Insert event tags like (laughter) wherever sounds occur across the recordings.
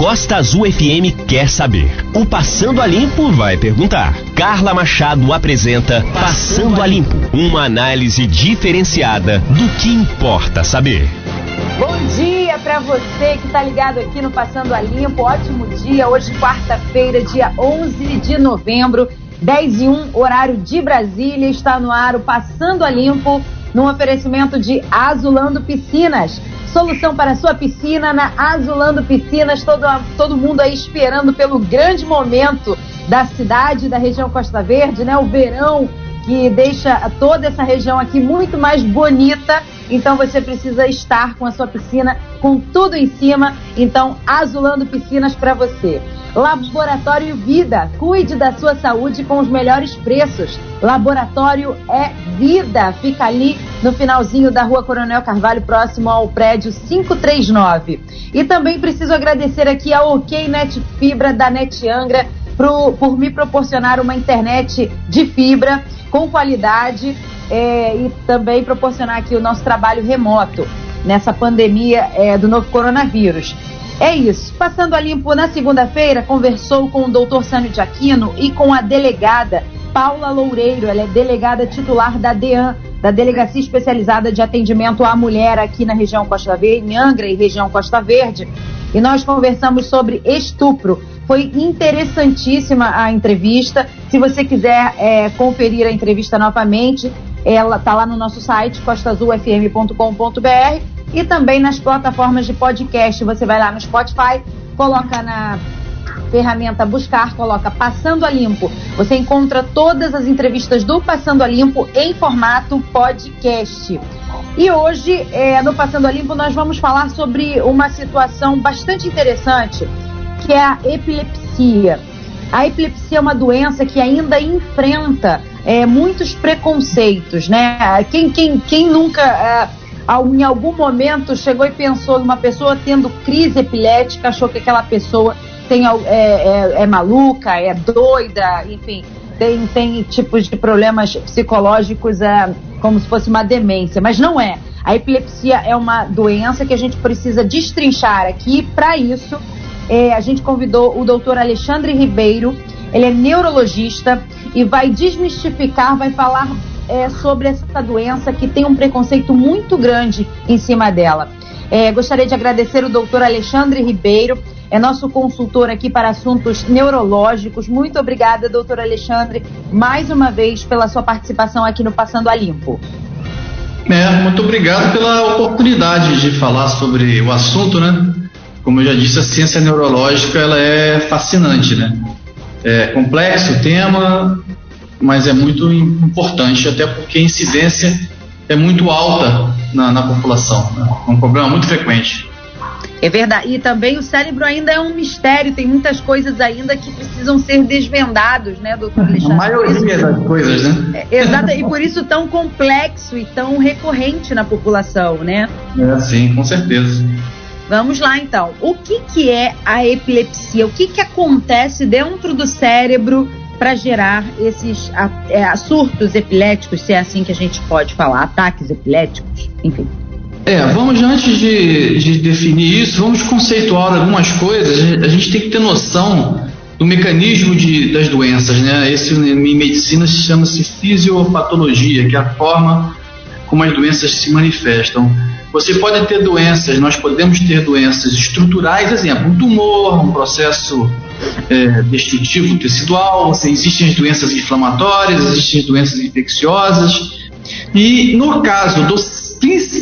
Costa Azul FM quer saber. O Passando a Limpo vai perguntar. Carla Machado apresenta Passando a Limpo, uma análise diferenciada do que importa saber. Bom dia para você que está ligado aqui no Passando a Limpo. Ótimo dia. Hoje, quarta-feira, dia 11 de novembro, 10 e 1, horário de Brasília. Está no ar o Passando a Limpo, num oferecimento de Azulando Piscinas. Solução para sua piscina na Azulando Piscinas. Todo, todo mundo aí esperando pelo grande momento da cidade, da região Costa Verde, né? O verão que deixa toda essa região aqui muito mais bonita. Então você precisa estar com a sua piscina com tudo em cima. Então, azulando piscinas para você. Laboratório Vida, cuide da sua saúde com os melhores preços. Laboratório é Vida, fica ali no finalzinho da Rua Coronel Carvalho, próximo ao prédio 539. E também preciso agradecer aqui a OK Net Fibra da Net Angra por, por me proporcionar uma internet de fibra com qualidade é, e também proporcionar aqui o nosso trabalho remoto nessa pandemia é, do novo coronavírus. É isso. Passando a limpo na segunda-feira, conversou com o doutor Sânio de Aquino e com a delegada Paula Loureiro. Ela é delegada titular da DEAN, da Delegacia Especializada de Atendimento à Mulher aqui na região Costa Verde, em Angra e região Costa Verde. E nós conversamos sobre estupro. Foi interessantíssima a entrevista. Se você quiser é, conferir a entrevista novamente, ela está lá no nosso site, costazulfm.com.br e também nas plataformas de podcast. Você vai lá no Spotify, coloca na ferramenta buscar, coloca Passando a Limpo. Você encontra todas as entrevistas do Passando a Limpo em formato podcast. E hoje, é, no Passando a Limpo, nós vamos falar sobre uma situação bastante interessante, que é a epilepsia. A epilepsia é uma doença que ainda enfrenta é, muitos preconceitos, né? Quem, quem, quem nunca é, em algum momento chegou e pensou numa pessoa tendo crise epilética, achou que aquela pessoa tem, é, é, é maluca, é doida, enfim, tem, tem tipos de problemas psicológicos é, como se fosse uma demência, mas não é. A epilepsia é uma doença que a gente precisa destrinchar aqui. Para isso, é, a gente convidou o doutor Alexandre Ribeiro, ele é neurologista e vai desmistificar, vai falar é, sobre essa doença que tem um preconceito muito grande em cima dela. É, gostaria de agradecer o doutor Alexandre Ribeiro, é nosso consultor aqui para assuntos neurológicos. Muito obrigada, doutor Alexandre, mais uma vez pela sua participação aqui no Passando a Limpo. É, muito obrigado pela oportunidade de falar sobre o assunto, né? Como eu já disse, a ciência neurológica ela é fascinante, né? É complexo o tema, mas é muito importante, até porque a incidência é muito alta na, na população. Né? É um problema muito frequente. É verdade. E também o cérebro ainda é um mistério, tem muitas coisas ainda que precisam ser desvendados, né, doutor Alexandre? A maioria das coisas, né? É, exato, e por isso tão complexo e tão recorrente na população, né? É, sim, com certeza. Vamos lá então. O que, que é a epilepsia? O que, que acontece dentro do cérebro para gerar esses é, surtos epiléticos, se é assim que a gente pode falar, ataques epiléticos, enfim. É, vamos antes de, de definir isso, vamos conceituar algumas coisas. A gente tem que ter noção do mecanismo de, das doenças, né? Esse em medicina chama-se fisiopatologia, que é a forma como as doenças se manifestam. Você pode ter doenças, nós podemos ter doenças estruturais, exemplo, um tumor, um processo é, destrutivo tecidual, existem as doenças inflamatórias, existem as doenças infecciosas, e no caso dos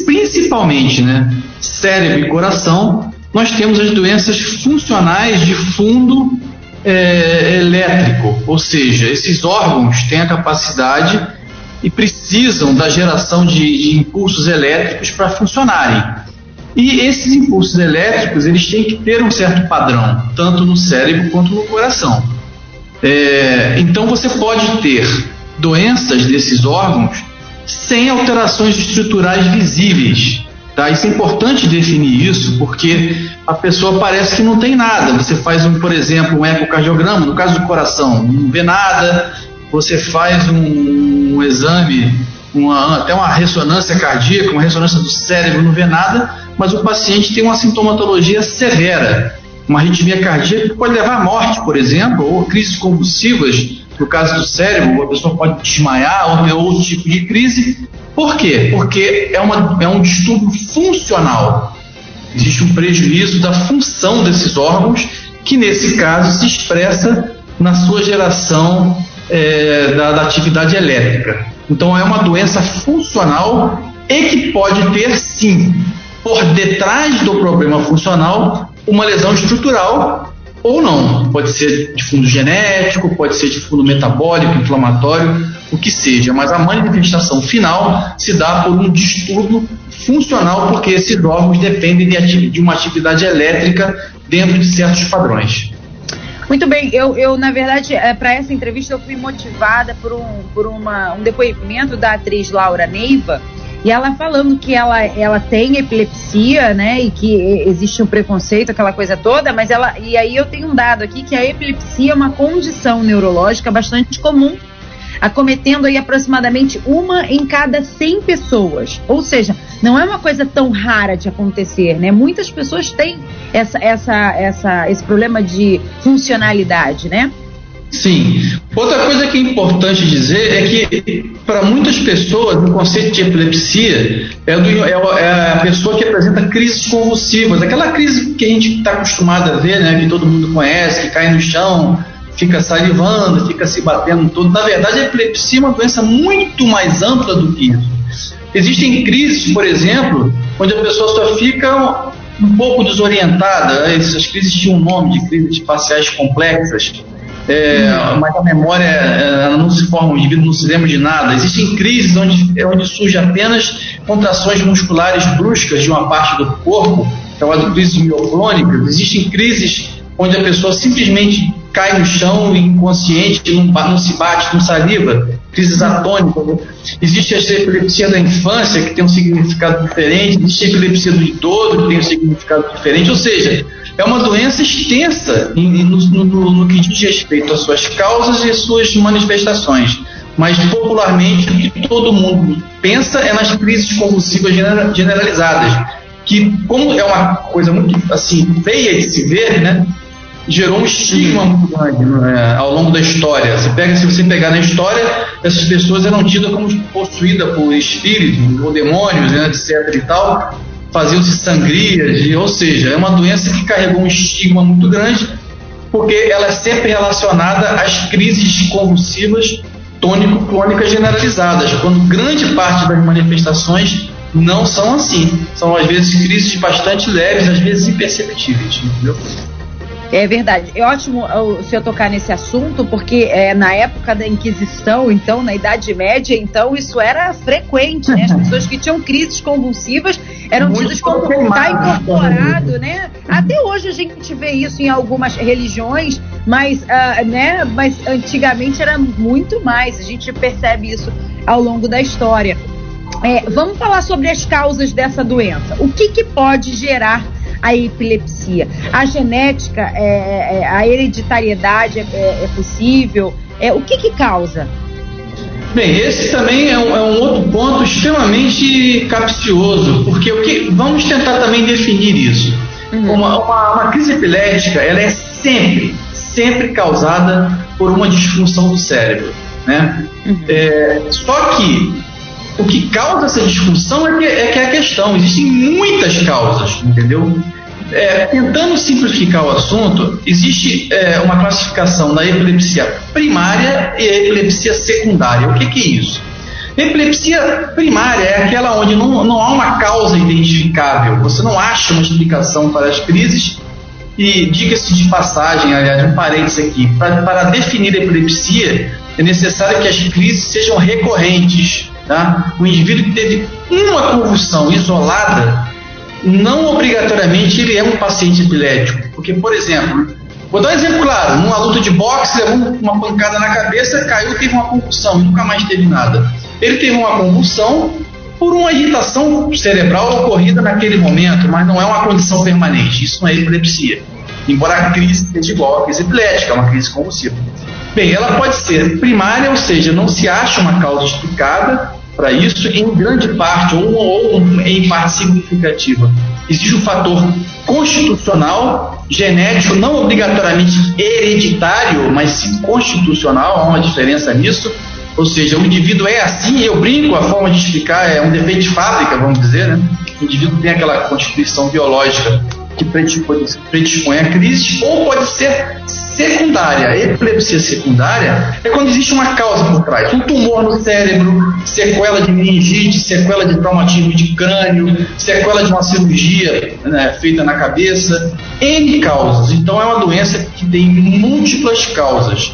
principalmente né, cérebro e coração, nós temos as doenças funcionais de fundo é, elétrico, ou seja, esses órgãos têm a capacidade e precisam da geração de, de impulsos elétricos para funcionarem. E esses impulsos elétricos eles têm que ter um certo padrão, tanto no cérebro quanto no coração. É, então você pode ter doenças desses órgãos sem alterações estruturais visíveis. Tá? Isso é importante definir isso, porque a pessoa parece que não tem nada. Você faz, um, por exemplo, um ecocardiograma, no caso do coração, não vê nada. Você faz um, um exame, uma, até uma ressonância cardíaca, uma ressonância do cérebro, não vê nada mas o paciente tem uma sintomatologia severa. uma arritmia cardíaca que pode levar à morte, por exemplo, ou crises convulsivas, no caso do cérebro, a pessoa pode desmaiar ou ter outro tipo de crise. Por quê? Porque é, uma, é um distúrbio funcional. Existe um prejuízo da função desses órgãos, que nesse caso se expressa na sua geração é, da, da atividade elétrica. Então é uma doença funcional e que pode ter sim, por detrás do problema funcional, uma lesão estrutural ou não. Pode ser de fundo genético, pode ser de fundo metabólico, inflamatório, o que seja. Mas a manifestação final se dá por um distúrbio funcional, porque esses órgãos dependem de, de uma atividade elétrica dentro de certos padrões. Muito bem, eu, eu na verdade, é, para essa entrevista eu fui motivada por, um, por uma, um depoimento da atriz Laura Neiva, e ela falando que ela, ela tem epilepsia, né? E que existe um preconceito, aquela coisa toda, mas ela. E aí eu tenho um dado aqui que a epilepsia é uma condição neurológica bastante comum, acometendo aí aproximadamente uma em cada 100 pessoas. Ou seja, não é uma coisa tão rara de acontecer, né? Muitas pessoas têm essa, essa, essa, esse problema de funcionalidade, né? Sim. Outra coisa que é importante dizer é que, para muitas pessoas, o conceito de epilepsia é, do, é, é, a pessoa que apresenta crises convulsivas, aquela crise que a gente está acostumado a ver, né, que todo mundo conhece, que cai no chão, fica salivando, fica se batendo todo. Na verdade, a epilepsia é uma doença muito mais ampla do que isso. Existem crises, por exemplo, onde a pessoa só fica um pouco desorientada. Essas crises tinham um nome de crises espaciais complexas é, mas a memória ela não se forma, o indivíduo não se lembra de nada. Existem crises onde, onde surge apenas contrações musculares bruscas de uma parte do corpo, chamado crises mioclônicas. Existem crises onde a pessoa simplesmente cai no chão inconsciente, não, não se bate, não saliva, crises atônicas. Existe a epilepsia da infância, que tem um significado diferente, existe a epilepsia do idoso, que tem um significado diferente, ou seja, é uma doença extensa no, no, no que diz respeito às suas causas e às suas manifestações. Mas popularmente o que todo mundo pensa é nas crises convulsivas generalizadas, que como é uma coisa muito assim feia de se ver, né? Gerou um estigma muito grande né, ao longo da história. Você pega, se você pegar na história, essas pessoas eram tidas como possuídas por espíritos ou demônios, né, etc. e tal, faziam-se sangrias, e, ou seja, é uma doença que carregou um estigma muito grande, porque ela é sempre relacionada às crises convulsivas tônico-clônicas generalizadas, quando grande parte das manifestações não são assim. São às vezes crises bastante leves, às vezes imperceptíveis, entendeu? É verdade. É ótimo o senhor tocar nesse assunto, porque é, na época da Inquisição, então, na Idade Média, então, isso era frequente, né? As (laughs) pessoas que tinham crises convulsivas eram Muito tidas como está incorporado, né? Até hoje a gente vê isso em algumas religiões, mas, uh, né? mas antigamente era muito mais. A gente percebe isso ao longo da história. É, vamos falar sobre as causas dessa doença. O que, que pode gerar a epilepsia? A genética, é, é, a hereditariedade é, é, é possível? É, o que, que causa? Bem, esse também é um, é um, outro ponto extremamente capcioso, porque o que vamos tentar também definir isso. Uhum. Uma, uma, uma, crise epilética, ela é sempre, sempre causada por uma disfunção do cérebro, né? Uhum. É, só que o que causa essa disfunção é que, é que é a questão. Existem muitas causas, entendeu? É, tentando simplificar o assunto, existe é, uma classificação da epilepsia primária e epilepsia secundária. O que, que é isso? Epilepsia primária é aquela onde não, não há uma causa identificável, você não acha uma explicação para as crises. E diga-se de passagem, aliás, um parênteses aqui, para, para definir epilepsia é necessário que as crises sejam recorrentes. Tá? O indivíduo que teve uma convulsão isolada, não obrigatoriamente ele é um paciente epilético. Porque, por exemplo, vou dar um exemplo claro: numa luta de boxe, levou uma pancada na cabeça, caiu teve uma convulsão e nunca mais teve nada. Ele teve uma convulsão por uma irritação cerebral ocorrida naquele momento, mas não é uma condição permanente. Isso não é epilepsia. Embora a crise seja igual à crise epilética, é uma crise convulsiva. Bem, ela pode ser primária, ou seja, não se acha uma causa explicada, para isso, em grande parte ou, ou em parte significativa. Existe um fator constitucional, genético, não obrigatoriamente hereditário, mas sim constitucional, há uma diferença nisso. Ou seja, o indivíduo é assim, eu brinco, a forma de explicar é um defeito de fábrica, vamos dizer, né? O indivíduo tem aquela constituição biológica que predispõe, a crise, ou pode ser secundária. A epilepsia secundária é quando existe uma causa por trás. Um tumor no cérebro, sequela de meningite, sequela de traumatismo de crânio, sequela de uma cirurgia né, feita na cabeça. N causas. Então é uma doença que tem múltiplas causas.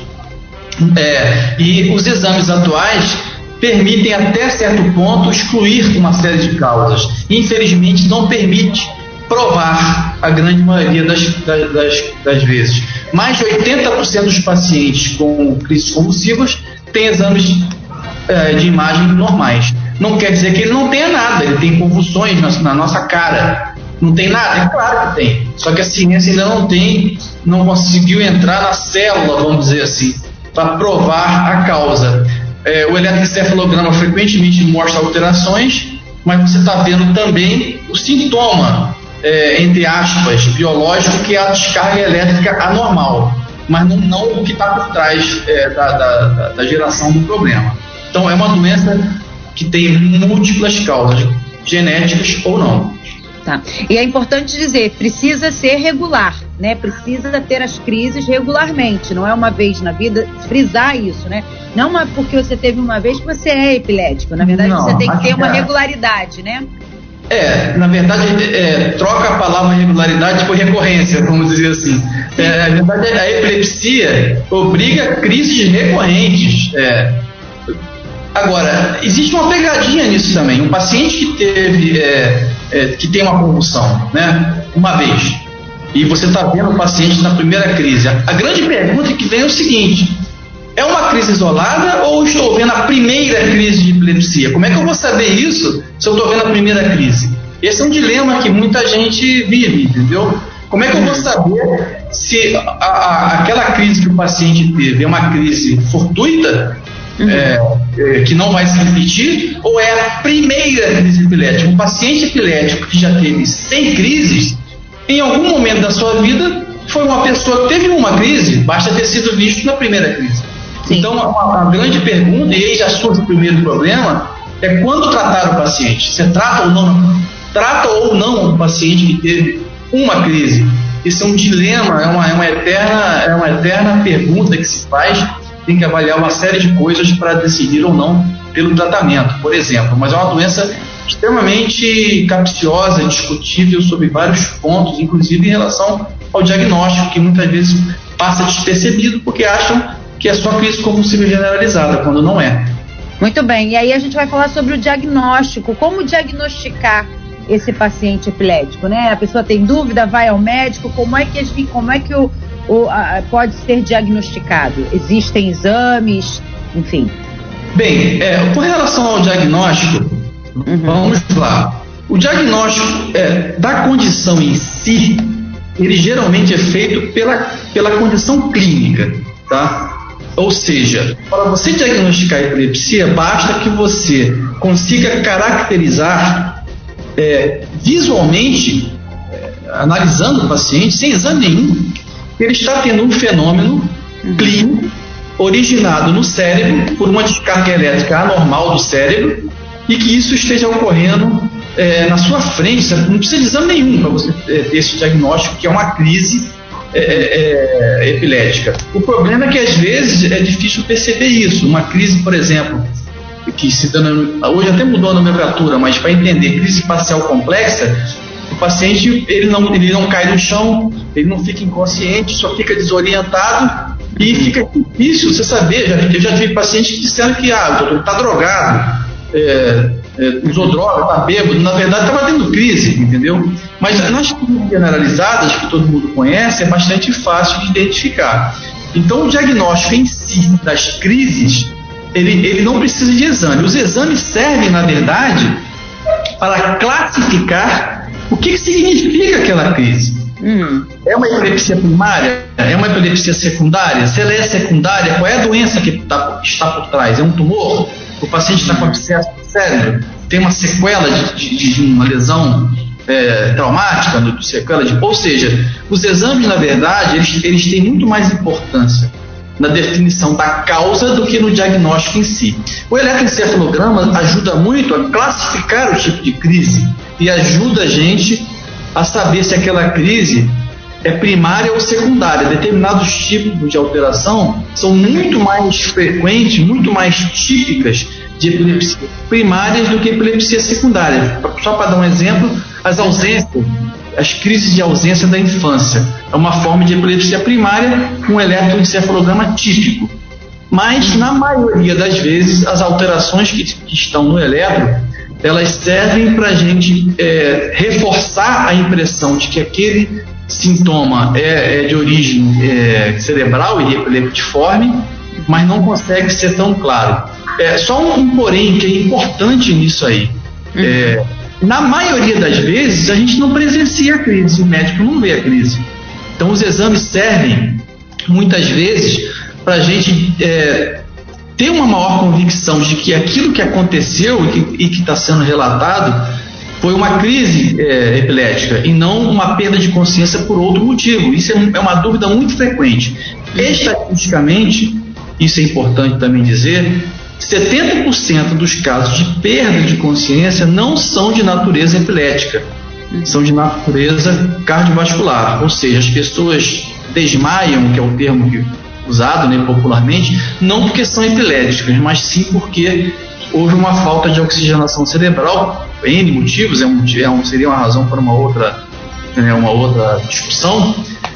É, e os exames atuais permitem até certo ponto excluir uma série de causas. Infelizmente não permite provar a grande maioria das, das, das vezes. Mais de 80% dos pacientes com crises convulsivas têm exames é, de imagem normais. Não quer dizer que ele não tenha nada, ele tem convulsões na, na nossa cara. Não tem nada? É claro que tem. Só que a ciência ainda não tem, não conseguiu entrar na célula, vamos dizer assim, para provar a causa. É, o eletroencefalograma frequentemente mostra alterações, mas você está vendo também o sintoma é, entre aspas, biológico, que é a descarga elétrica anormal, mas não, não o que está por trás é, da, da, da geração do problema. Então, é uma doença que tem múltiplas causas, genéticas ou não. Tá. E é importante dizer, precisa ser regular, né? Precisa ter as crises regularmente, não é uma vez na vida, frisar isso, né? Não é porque você teve uma vez que você é epilético, na verdade não, você tem que ter uma é. regularidade, né? É, na verdade, é, troca a palavra regularidade por recorrência, vamos dizer assim. É, na verdade, a epilepsia obriga crises recorrentes. É. Agora, existe uma pegadinha nisso também. Um paciente que teve, é, é, que tem uma convulsão, né, uma vez, e você está vendo o paciente na primeira crise. A grande pergunta que vem é o seguinte: é uma crise isolada ou estou vendo a primeira crise de epilepsia? Como é que eu vou saber isso se eu estou vendo a primeira crise? Esse é um dilema que muita gente vive, entendeu? Como é que eu vou saber se a, a, aquela crise que o paciente teve é uma crise fortuita, uhum. é, é, que não vai se repetir, ou é a primeira crise epilética? Um paciente epilético que já teve 100 crises, em algum momento da sua vida, foi uma pessoa que teve uma crise, basta ter sido visto na primeira crise. Sim. Então, a, a, grande pergunta, e aí já surge o primeiro problema, é quando tratar o paciente. Você trata ou não, trata ou não o paciente que teve uma crise. Isso é um dilema, é uma, é uma, eterna, é uma eterna pergunta que se faz. Tem que avaliar uma série de coisas para decidir ou não pelo tratamento, por exemplo. Mas é uma doença extremamente capciosa, discutível sobre vários pontos, inclusive em relação ao diagnóstico, que muitas vezes passa despercebido porque acham que é só crise convulsiva generalizada, quando não é. Muito bem, e aí a gente vai falar sobre o diagnóstico, como diagnosticar esse paciente epilético, né? A pessoa tem dúvida, vai ao médico, como é que, como é que o, o a, pode ser diagnosticado? Existem exames, enfim. Bem, é, com relação ao diagnóstico, uhum. vamos lá. O diagnóstico é, da condição em si, ele geralmente é feito pela, pela condição clínica, tá? Ou seja, para você diagnosticar epilepsia, basta que você consiga caracterizar é, visualmente, é, analisando o paciente, sem exame nenhum, que ele está tendo um fenômeno clínico originado no cérebro por uma descarga elétrica anormal do cérebro e que isso esteja ocorrendo é, na sua frente. Não precisa de exame nenhum para você é, ter esse diagnóstico, que é uma crise é, é, epilética. O problema é que às vezes é difícil perceber isso. Uma crise, por exemplo, que se dando, hoje até mudou a nomenclatura, mas para entender crise facial complexa, o paciente ele não, ele não cai no chão, ele não fica inconsciente, só fica desorientado e fica difícil você saber. Eu já tive pacientes que disseram que ah, está drogado. É, é, usou droga, está bêbado, na verdade estava tendo crise, entendeu? Mas nas crises generalizadas, que todo mundo conhece, é bastante fácil de identificar. Então, o diagnóstico em si das crises, ele, ele não precisa de exame. Os exames servem, na verdade, para classificar o que, que significa aquela crise. Hum. É uma epilepsia primária? É uma epilepsia secundária? Se ela é secundária, qual é a doença que tá, está por trás? É um tumor? O paciente está com abscesso Tem uma sequela de, de, de uma lesão é, traumática, no sequela de. Ou seja, os exames, na verdade, eles, eles têm muito mais importância na definição da causa do que no diagnóstico em si. O eletroencefalograma ajuda muito a classificar o tipo de crise e ajuda a gente a saber se aquela crise é primária ou secundária. Determinados tipos de alteração são muito mais frequentes, muito mais típicas de epilepsia primárias do que epilepsia secundária. Só para dar um exemplo, as ausências, as crises de ausência da infância. É uma forma de epilepsia primária com eletroencefalograma típico. Mas, na maioria das vezes, as alterações que, que estão no eletro, elas servem para a gente é, reforçar a impressão de que aquele sintoma é, é de origem é, cerebral e epileptiforme, mas não consegue ser tão claro. É, só um, um porém que é importante nisso aí. É, na maioria das vezes, a gente não presencia a crise, o médico não vê a crise. Então, os exames servem, muitas vezes, para a gente é, ter uma maior convicção de que aquilo que aconteceu e que está sendo relatado foi uma crise é, epilética e não uma perda de consciência por outro motivo. Isso é, é uma dúvida muito frequente. Estatisticamente, isso é importante também dizer, 70% dos casos de perda de consciência não são de natureza epilética, são de natureza cardiovascular, ou seja, as pessoas desmaiam, que é o termo usado né, popularmente, não porque são epiléticas, mas sim porque houve uma falta de oxigenação cerebral, N motivos, é um, é um, seria uma razão para uma outra, né, uma outra discussão,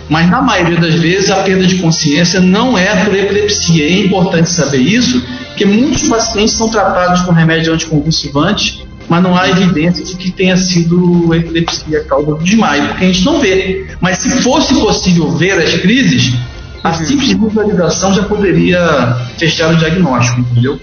mas na maioria das vezes a perda de consciência não é por epilepsia. É importante saber isso, porque muitos pacientes são tratados com remédio anticonvulsivante, mas não há evidência de que tenha sido epilepsia a causa do desmaio, porque a gente não vê. Mas se fosse possível ver as crises, a uhum. simples visualização já poderia fechar o diagnóstico, entendeu?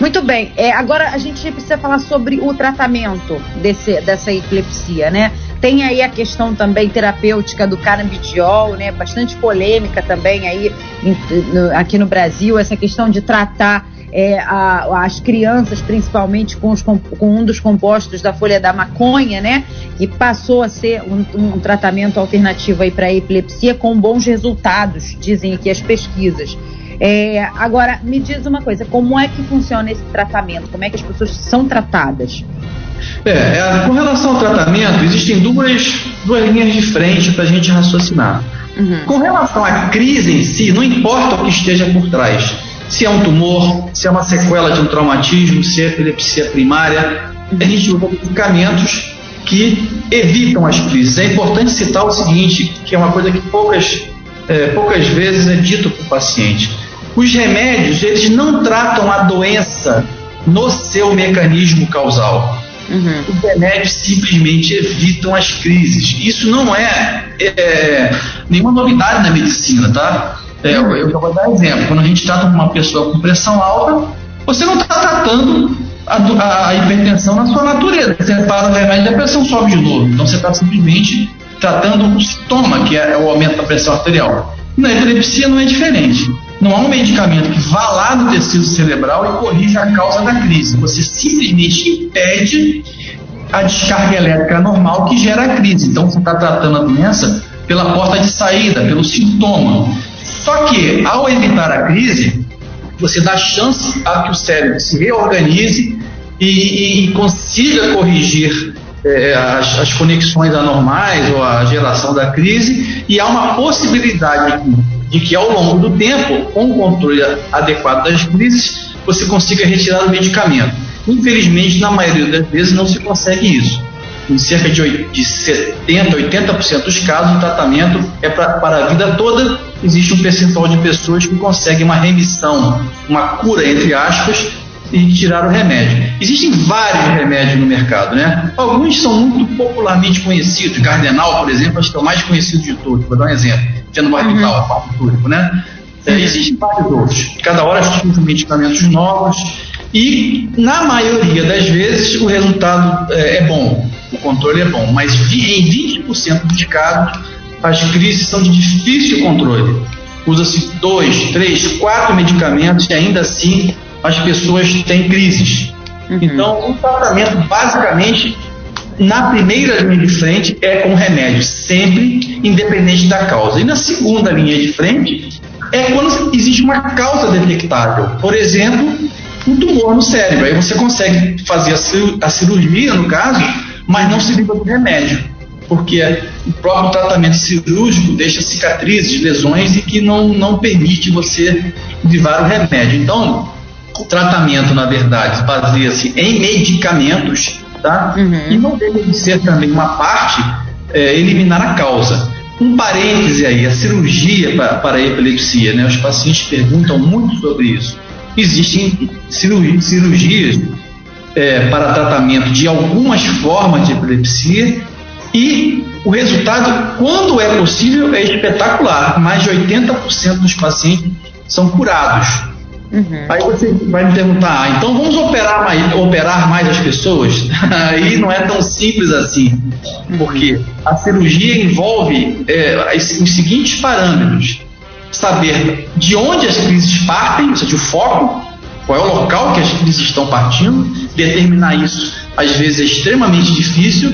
Muito bem. É, agora a gente precisa falar sobre o tratamento desse, dessa epilepsia, né? Tem aí a questão também terapêutica do canabidiol, né? Bastante polêmica também aí em, no, aqui no Brasil, essa questão de tratar é, a, as crianças, principalmente com, os, com, um dos compostos da folha da maconha, né? Que passou a ser um, um tratamento alternativo aí para epilepsia com bons resultados, dizem aqui as pesquisas. É, agora, me diz uma coisa, como é que funciona esse tratamento? Como é que as pessoas são tratadas? É, é, com relação ao tratamento, existem duas, duas linhas de frente para a gente raciocinar. Uhum. Com relação à crise em si, não importa o que esteja por trás, se é um tumor, se é uma sequela de um traumatismo, se é epilepsia primária, a gente usa medicamentos que evitam as crises. É importante citar o seguinte, que é uma coisa que poucas, é, poucas vezes é dito para o paciente. Os remédios, eles não tratam a doença no seu mecanismo causal. Uhum. Os remédios simplesmente evitam as crises. Isso não é, é nenhuma novidade na medicina, tá? É, eu, eu vou dar exemplo. Quando a gente trata uma pessoa com pressão alta, você não está tratando a, a, hipertensão na sua natureza. Você para o remédio a pressão sobe de novo. Então você está simplesmente tratando o sintoma, que é o aumento da pressão arterial. Na epilepsia não é diferente. Não há um medicamento que vá lá no tecido cerebral e corrija a causa da crise. Você simplesmente impede a descarga elétrica normal que gera a crise. Então você está tratando a doença pela porta de saída, pelo sintoma. Só que ao evitar a crise, você dá chance a que o cérebro se reorganize e, e, e consiga corrigir é, as, as, conexões anormais ou a geração da crise, e há uma possibilidade de que ao longo do tempo, com o controle adequado das crises, você consiga retirar o medicamento. Infelizmente, na maioria das vezes, não se consegue isso. Em cerca de, de 70%, 80% dos casos, o tratamento é pra, para a vida toda. Existe um percentual de pessoas que conseguem uma remissão, uma cura, entre aspas, e tirar o remédio. Existem vários remédios no mercado, né? Alguns são muito popularmente conhecidos. Cardenal, por exemplo, acho que é o mais conhecido de todos. Vou dar um exemplo. Fenobarbital, uhum. barbitúrico, né? É, existem vários outros. Cada hora surgem medicamentos novos e, na maioria das vezes, o resultado é, é bom, o controle é bom. Mas em 20% dos casos, as crises são de difícil controle. Usa-se dois, três, quatro medicamentos e ainda assim as pessoas têm crises. Uhum. Então, o tratamento basicamente na primeira linha de frente é com remédio, sempre independente da causa. E na segunda linha de frente é quando existe uma causa detectável. Por exemplo, um tumor no cérebro. Aí você consegue fazer a cirurgia, no caso, mas não se livra do remédio. Porque o próprio tratamento cirúrgico deixa cicatrizes, lesões e que não, não permite você livrar o remédio. Então, o tratamento, na verdade, baseia-se em medicamentos, tá? Uhum. E não deve ser também uma parte é, eliminar a causa. Um parêntese aí, a cirurgia para, para a epilepsia, né? Os pacientes perguntam muito sobre isso. Existem cirurgias é, para tratamento de algumas formas de epilepsia e o resultado, quando é possível, é espetacular. Mais de 80% dos pacientes são curados. Uhum. Aí você vai me perguntar, ah, então vamos operar mais, operar mais as pessoas? (laughs) Aí não é tão simples assim, porque a cirurgia envolve é, os seguintes parâmetros: saber de onde as crises partem, ou seja, o foco, qual é o local que as crises estão partindo, determinar isso às vezes é extremamente difícil.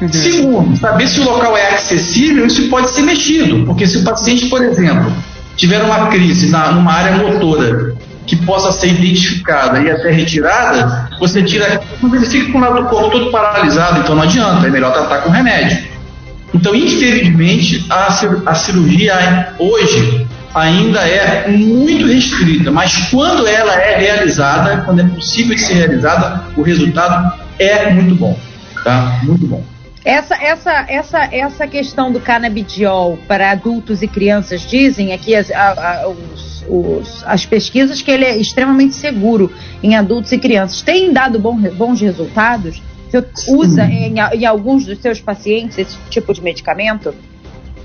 Uhum. Segundo, saber se o local é acessível, isso pode ser mexido, porque se o paciente, por exemplo, tiver uma crise na, numa área motora que possa ser identificada e até retirada, você tira, mas ele fica com o lado do corpo todo paralisado, então não adianta, é melhor tratar com remédio. Então, infelizmente, a, a cirurgia hoje ainda é muito restrita, mas quando ela é realizada, quando é possível ser realizada, o resultado é muito bom, tá? Muito bom. Essa, essa, essa, essa questão do canabidiol para adultos e crianças dizem aqui a, os, os, as pesquisas que ele é extremamente seguro em adultos e crianças. Tem dado bom, bons resultados? Você usa em, em alguns dos seus pacientes esse tipo de medicamento?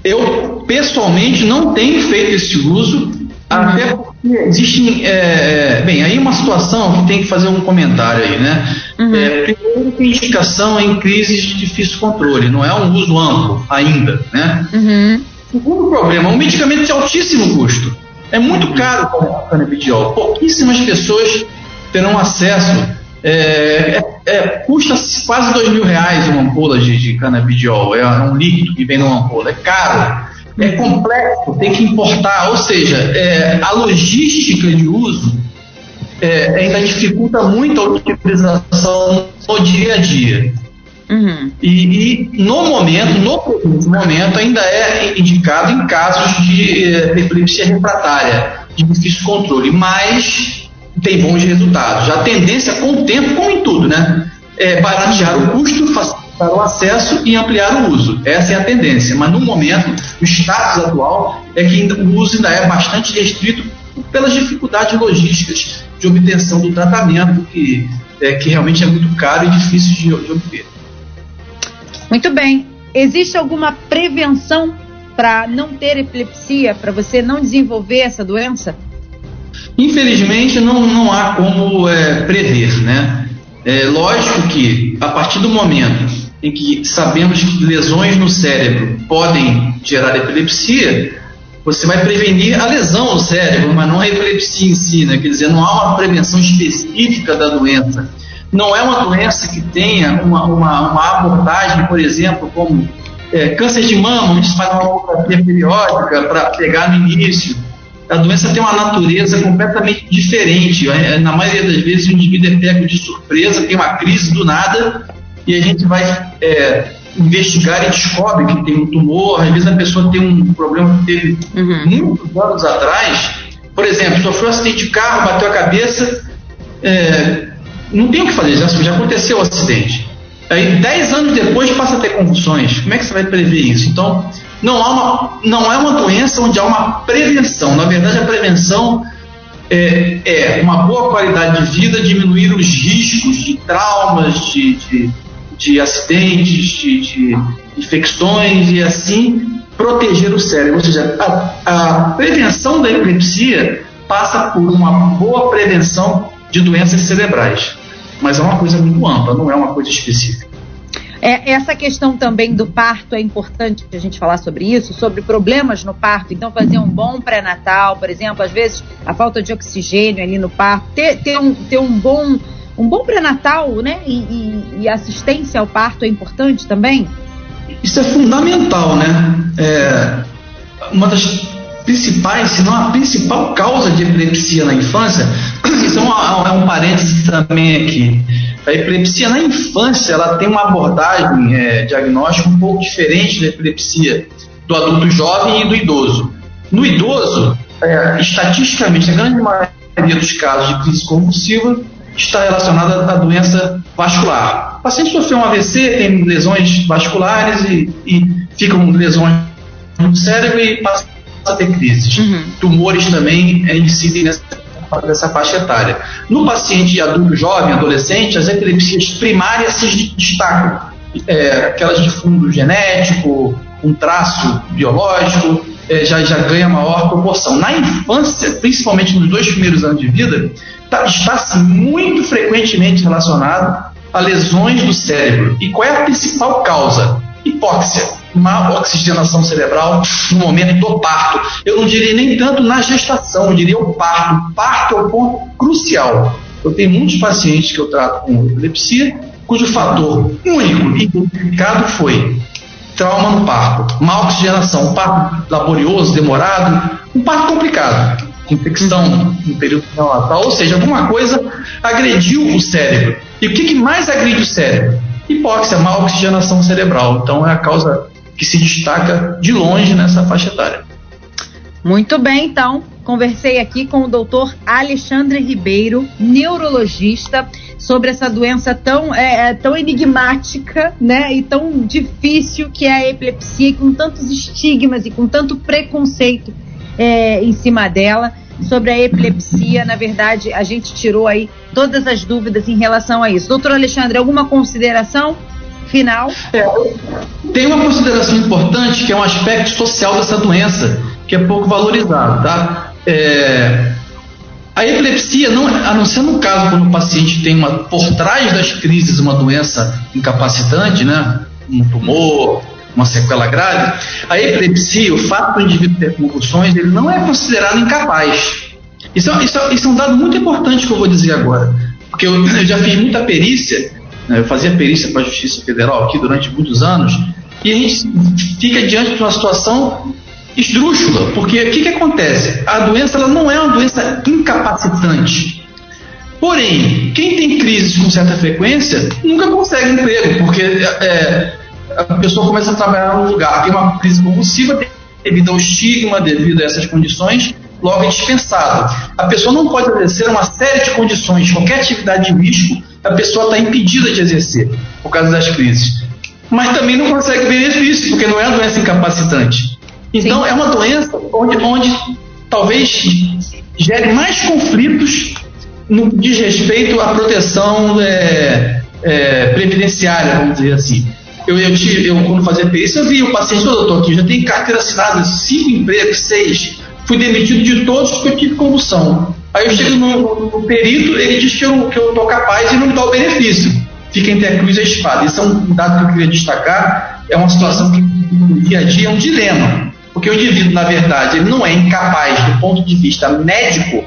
Eu pessoalmente não tenho feito esse uso, até uhum. porque existem. É, bem, aí uma situação que tem que fazer um comentário aí, né? Uhum. É, primeiro, indicação em crises de difícil controle, não é um uso amplo ainda, né? Uhum. Segundo problema, um medicamento de altíssimo custo. É muito uhum. caro o canabidiol. Pouquíssimas pessoas terão acesso. É, é, é, custa quase dois mil reais uma ampola de, de canabidiol. É um líquido que vem numa ampola. É caro é complexo, tem que importar, ou seja, é, a logística de uso é, ainda dificulta muito a utilização no dia a dia. Uhum. E, e, no momento, no momento, ainda é indicado em casos de é, epilepsia refratária, de difícil controle, mas tem bons resultados. A tendência com o tempo, como em tudo, né? É baratear o custo, facilitar o acesso e ampliar o uso. Essa é a tendência. Mas no momento, o status atual é que o uso ainda é bastante restrito pelas dificuldades logísticas de obtenção do tratamento, que, é, que realmente é muito caro e difícil de, de obter. Muito bem. Existe alguma prevenção para não ter epilepsia, para você não desenvolver essa doença? Infelizmente, não, não há como é, prever, né? É lógico que, a partir do momento em que sabemos que lesões no cérebro podem gerar epilepsia, você vai prevenir a lesão no cérebro, mas não a epilepsia em si, né? quer dizer, não há uma prevenção específica da doença. Não é uma doença que tenha uma, uma, uma abordagem, por exemplo, como é, câncer de mama, onde se faz uma mamografia periódica para pegar no início. A doença tem uma natureza completamente diferente. É, na maioria das vezes, o indivíduo é pego de surpresa, tem uma crise do nada, e a gente vai é, investigar e descobre que tem um tumor, às vezes a pessoa tem um problema que teve uhum. muitos anos atrás, por exemplo, sofreu um acidente de carro, bateu a cabeça, é, não tem o que fazer, já, já aconteceu o acidente. Aí, dez anos depois, passa a ter convulsões. Como é que você vai prever isso? Então, não, há uma, não é uma doença onde há uma prevenção. Na verdade, a prevenção é, é uma boa qualidade de vida, diminuir os riscos de traumas, de, de de acidentes, de, de infecções e assim proteger o cérebro. Ou seja, a, a prevenção da epilepsia passa por uma boa prevenção de doenças cerebrais. Mas é uma coisa muito ampla, não é uma coisa específica. É, essa questão também do parto é importante a gente falar sobre isso, sobre problemas no parto. Então, fazer um bom pré-natal, por exemplo, às vezes a falta de oxigênio ali no parto, ter, ter, um, ter um bom um bom pré-natal, né? E, e, e, assistência ao parto é importante também? Isso é fundamental, né? É, uma das principais, se não a principal causa de epilepsia na infância, (coughs) isso é, uma, é um parênteses também aqui. A epilepsia na infância ela tem uma abordagem é, diagnóstica um pouco diferente da epilepsia do adulto jovem e do idoso. No idoso, é, estatisticamente, a grande maioria dos casos de crise convulsiva está relacionada à doença vascular. O paciente sofreu um AVC, tem lesões vasculares e, e ficam lesões no cérebro e passa a ter crises. Uhum. Tumores também é, incidem nessa, nessa faixa etária. No paciente adulto jovem, adolescente, as epilepsias primárias se destacam. É, aquelas de fundo genético, um traço biológico, é, já, já ganha maior proporção. Na infância, principalmente nos dois primeiros anos de vida, tá, está-se muito frequentemente relacionado a lesões do cérebro. E qual é a principal causa? Hipóxia má oxigenação cerebral no momento do parto. Eu não diria nem tanto na gestação, eu diria o parto. O parto é o ponto crucial. Eu tenho muitos pacientes que eu trato com epilepsia, cujo fator único identificado foi trauma no parto, má oxigenação, um parto laborioso, demorado, um parto complicado, infecção no período neonatal, ou seja, alguma coisa agrediu o cérebro. E o que, que mais agride o cérebro? Hipóxia, má oxigenação cerebral. Então é a causa que se destaca de longe nessa faixa etária. Muito bem, então. Conversei aqui com o doutor Alexandre Ribeiro, neurologista, sobre essa doença tão, é, é, tão enigmática né, e tão difícil que é a epilepsia, com tantos estigmas e com tanto preconceito é, em cima dela. Sobre a epilepsia, na verdade, a gente tirou aí todas as dúvidas em relação a isso. Doutor Alexandre, alguma consideração? Final. É, tem uma consideração importante que é um aspecto social dessa doença, que é pouco valorizado, tá? É, a epilepsia, não, a não ser no caso quando o paciente tem uma, por trás das crises uma doença incapacitante, né? Um tumor, uma sequela grave, a epilepsia, o fato do indivíduo ter convulsões, ele não é considerado incapaz. Isso, é, isso, é, isso é um dado muito importante que eu vou dizer agora, porque eu, eu já fiz muita perícia né? Fazia perícia para a Justiça Federal aqui durante muitos anos e a gente fica diante de uma situação esdrúxula, porque o que, que acontece? A doença ela não é uma doença incapacitante. Porém, quem tem crises com certa frequência nunca consegue emprego, porque é, a pessoa começa a trabalhar num lugar, tem uma crise convulsiva devido ao estigma, devido a essas condições, logo é dispensado. A pessoa não pode exercer uma série de condições, qualquer atividade de risco, a pessoa está impedida de exercer por causa das crises. Mas também não consegue benefício, porque não é uma doença incapacitante. Então Sim. é uma doença onde, onde talvez gere mais conflitos no que diz respeito à proteção é, é, previdenciária, vamos dizer assim. Eu, eu, eu, quando fazia perícia, eu vi o paciente, ô doutor, aqui já tem carteira assinada, cinco empregos, seis. Fui demitido de todos porque eu tive convulsão. Aí eu chego no, no perito, ele diz que eu, que eu tô capaz e não me dá o benefício. Fica entre a cruz e a espada. Isso é um dado que eu queria destacar. É uma situação que no dia a dia é um dilema. Porque o indivíduo, na verdade, ele não é incapaz do ponto de vista médico,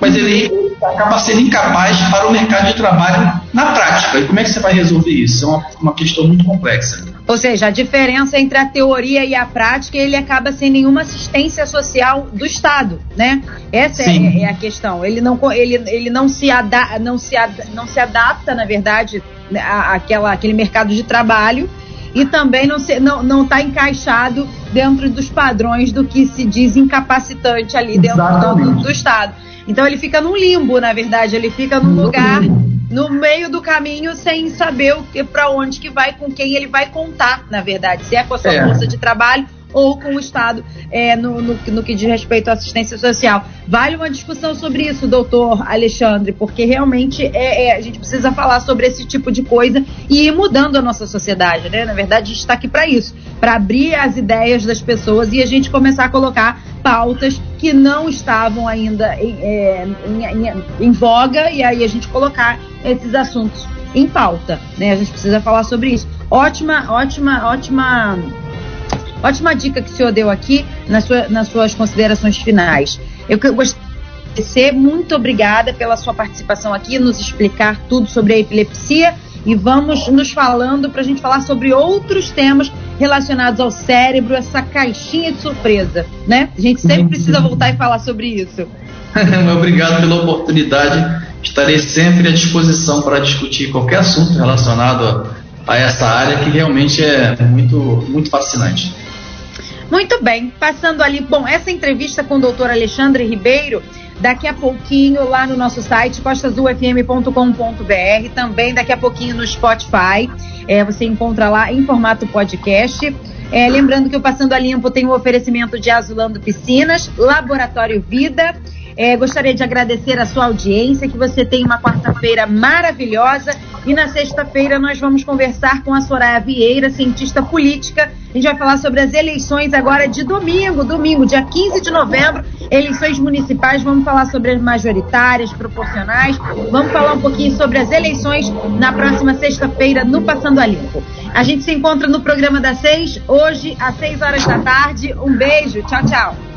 mas ele acaba sendo incapaz para o mercado de trabalho na prática. E como é que você vai resolver isso? É uma, uma questão muito complexa. Ou seja, a diferença entre a teoria e a prática, ele acaba sem nenhuma assistência social do Estado, né? Essa é, é, a questão. Ele não, ele, ele não, se ada, não, se ad, não se adapta, na verdade, à, àquela, àquele mercado de trabalho e também não está não, não tá encaixado dentro dos padrões do que se diz incapacitante ali dentro do, do, Estado. Então ele fica num limbo, na verdade, ele fica num lugar no meio do caminho sem saber o que para onde que vai, com quem ele vai contar, na verdade, se é com a sua é. força de trabalho ou com o Estado é, no, no, no, que diz respeito à assistência social. Vale uma discussão sobre isso, doutor Alexandre, porque realmente é, é, a gente precisa falar sobre esse tipo de coisa e ir mudando a nossa sociedade, né? Na verdade, a gente está aqui para isso, para abrir as ideias das pessoas e a gente começar a colocar pautas que não estavam ainda em, é, em, em, em voga e aí a gente colocar esses assuntos em pauta, né? A gente precisa falar sobre isso. Ótima, ótima, ótima Ótima dica que o senhor deu aqui nas, sua, nas suas considerações finais. Eu gostaria agradecer. Muito obrigada pela sua participação aqui, nos explicar tudo sobre a epilepsia e vamos nos falando para a gente falar sobre outros temas relacionados ao cérebro, essa caixinha de surpresa, né? A gente sempre precisa voltar e falar sobre isso. (laughs) Obrigado pela oportunidade. Estarei sempre à disposição para discutir qualquer assunto relacionado a, a essa área que realmente é muito, muito fascinante. Muito bem, passando ali, bom, essa entrevista com o doutor Alexandre Ribeiro daqui a pouquinho lá no nosso site costasufm.com.br, também daqui a pouquinho no Spotify. É, você encontra lá em formato podcast. É, lembrando que o Passando a Limpo tem o um oferecimento de Azulando Piscinas, Laboratório Vida. É, gostaria de agradecer a sua audiência, que você tenha uma quarta-feira maravilhosa. E na sexta-feira nós vamos conversar com a Soraya Vieira, cientista política. A gente vai falar sobre as eleições agora de domingo, domingo, dia 15 de novembro, eleições municipais. Vamos falar sobre as majoritárias, proporcionais. Vamos falar um pouquinho sobre as eleições na próxima sexta-feira no Passando a Limpo. A gente se encontra no programa das seis, hoje às seis horas da tarde. Um beijo, tchau, tchau.